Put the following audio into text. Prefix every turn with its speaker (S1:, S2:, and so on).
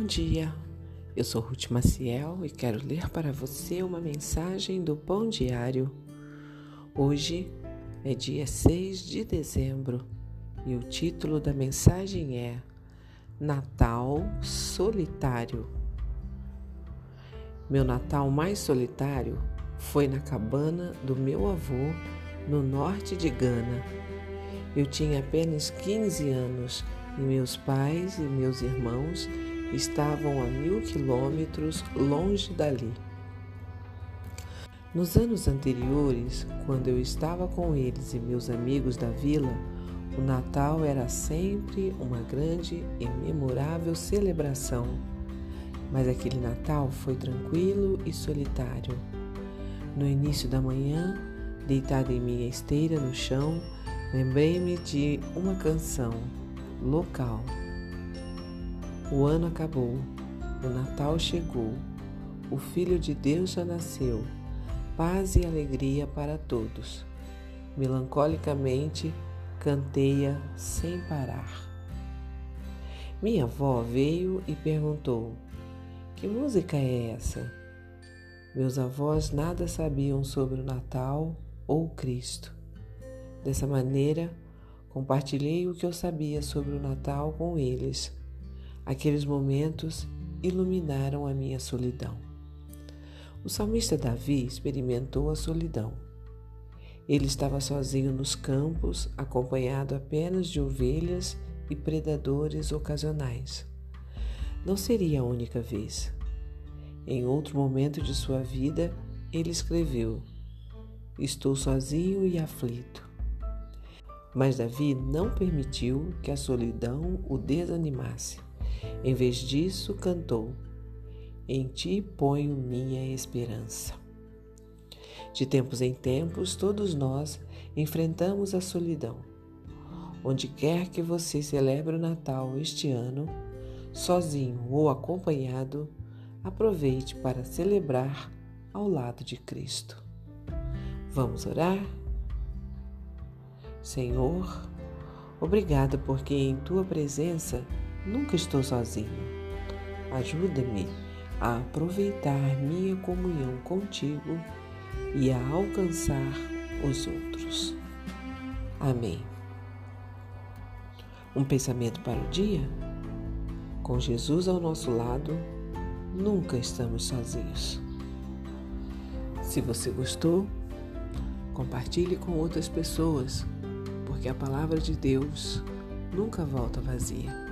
S1: dia, eu sou Ruth Maciel e quero ler para você uma mensagem do Pão Diário. Hoje é dia 6 de dezembro e o título da mensagem é Natal Solitário. Meu Natal mais solitário foi na cabana do meu avô no norte de Gana. Eu tinha apenas 15 anos e meus pais e meus irmãos estavam a mil quilômetros longe dali. Nos anos anteriores, quando eu estava com eles e meus amigos da vila, o Natal era sempre uma grande e memorável celebração. Mas aquele Natal foi tranquilo e solitário. No início da manhã, deitado em minha esteira no chão, lembrei-me de uma canção local. O ano acabou, o Natal chegou, o Filho de Deus já nasceu, paz e alegria para todos. Melancolicamente canteia sem parar. Minha avó veio e perguntou: Que música é essa? Meus avós nada sabiam sobre o Natal ou Cristo. Dessa maneira, Compartilhei o que eu sabia sobre o Natal com eles. Aqueles momentos iluminaram a minha solidão. O salmista Davi experimentou a solidão. Ele estava sozinho nos campos, acompanhado apenas de ovelhas e predadores ocasionais. Não seria a única vez. Em outro momento de sua vida, ele escreveu: Estou sozinho e aflito. Mas Davi não permitiu que a solidão o desanimasse. Em vez disso, cantou: Em ti ponho minha esperança. De tempos em tempos, todos nós enfrentamos a solidão. Onde quer que você celebre o Natal este ano, sozinho ou acompanhado, aproveite para celebrar ao lado de Cristo. Vamos orar? Senhor, obrigada porque em tua presença nunca estou sozinho. Ajuda-me a aproveitar minha comunhão contigo e a alcançar os outros. Amém. Um pensamento para o dia? Com Jesus ao nosso lado, nunca estamos sozinhos. Se você gostou, compartilhe com outras pessoas porque a palavra de Deus nunca volta vazia.